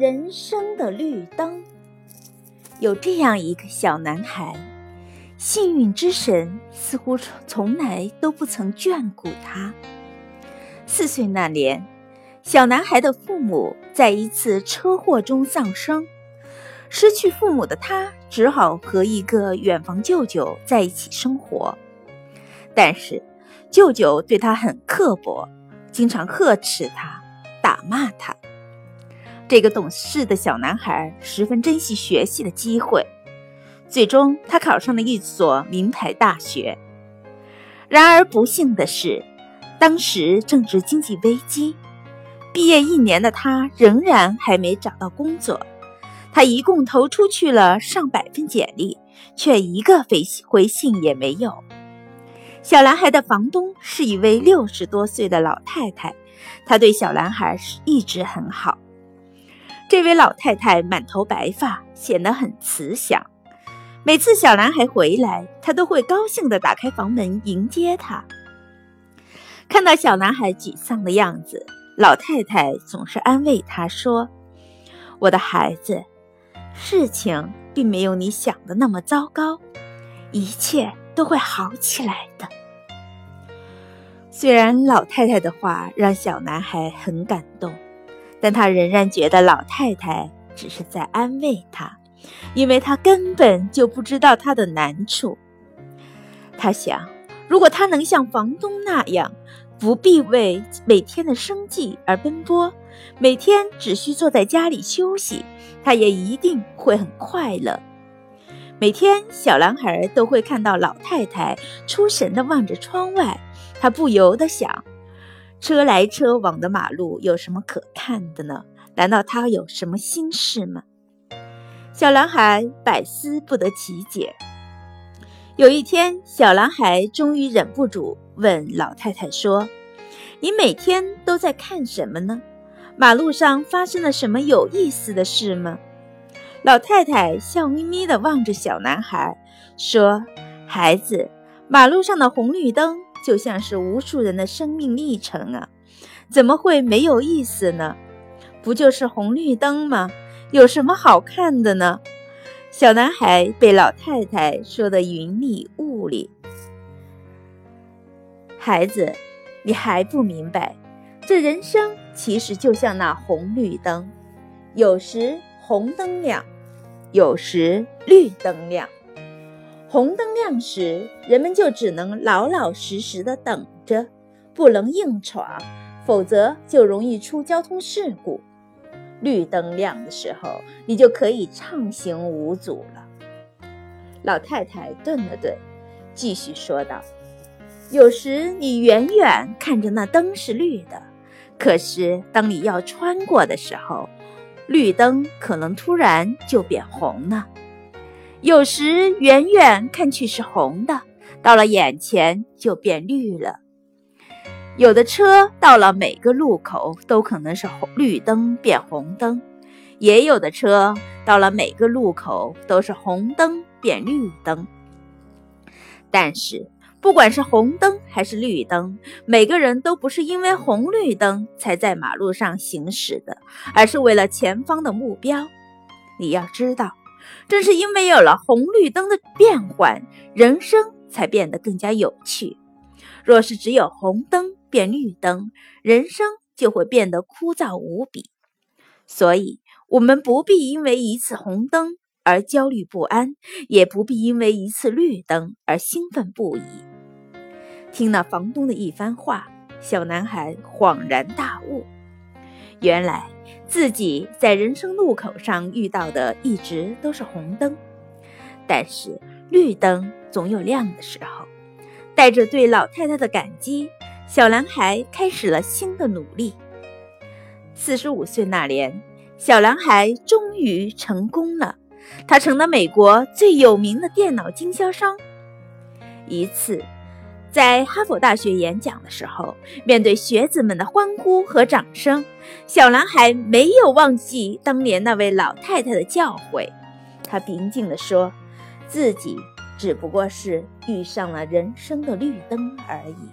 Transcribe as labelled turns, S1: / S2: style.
S1: 人生的绿灯。有这样一个小男孩，幸运之神似乎从来都不曾眷顾他。四岁那年，小男孩的父母在一次车祸中丧生，失去父母的他只好和一个远房舅舅在一起生活。但是，舅舅对他很刻薄，经常呵斥他，打骂他。这个懂事的小男孩十分珍惜学习的机会，最终他考上了一所名牌大学。然而不幸的是，当时正值经济危机，毕业一年的他仍然还没找到工作。他一共投出去了上百份简历，却一个回回信也没有。小男孩的房东是一位六十多岁的老太太，她对小男孩一直很好。这位老太太满头白发，显得很慈祥。每次小男孩回来，她都会高兴地打开房门迎接他。看到小男孩沮丧的样子，老太太总是安慰他说：“我的孩子，事情并没有你想的那么糟糕，一切都会好起来的。”虽然老太太的话让小男孩很感动。但他仍然觉得老太太只是在安慰他，因为他根本就不知道他的难处。他想，如果他能像房东那样，不必为每天的生计而奔波，每天只需坐在家里休息，他也一定会很快乐。每天，小男孩都会看到老太太出神地望着窗外，他不由得想。车来车往的马路有什么可看的呢？难道他有什么心事吗？小男孩百思不得其解。有一天，小男孩终于忍不住问老太太说：“你每天都在看什么呢？马路上发生了什么有意思的事吗？”老太太笑眯眯地望着小男孩说：“孩子，马路上的红绿灯。”就像是无数人的生命历程啊，怎么会没有意思呢？不就是红绿灯吗？有什么好看的呢？小男孩被老太太说的云里雾里。孩子，你还不明白，这人生其实就像那红绿灯，有时红灯亮，有时绿灯亮。红灯亮时，人们就只能老老实实的等着，不能硬闯，否则就容易出交通事故。绿灯亮的时候，你就可以畅行无阻了。老太太顿了顿，继续说道：“有时你远远看着那灯是绿的，可是当你要穿过的时候，绿灯可能突然就变红了。”有时远远看去是红的，到了眼前就变绿了。有的车到了每个路口都可能是红绿灯变红灯，也有的车到了每个路口都是红灯变绿灯。但是不管是红灯还是绿灯，每个人都不是因为红绿灯才在马路上行驶的，而是为了前方的目标。你要知道。正是因为有了红绿灯的变换，人生才变得更加有趣。若是只有红灯变绿灯，人生就会变得枯燥无比。所以，我们不必因为一次红灯而焦虑不安，也不必因为一次绿灯而兴奋不已。听了房东的一番话，小男孩恍然大悟。原来自己在人生路口上遇到的一直都是红灯，但是绿灯总有亮的时候。带着对老太太的感激，小男孩开始了新的努力。四十五岁那年，小男孩终于成功了，他成了美国最有名的电脑经销商。一次。在哈佛大学演讲的时候，面对学子们的欢呼和掌声，小男孩没有忘记当年那位老太太的教诲。他平静地说：“自己只不过是遇上了人生的绿灯而已。”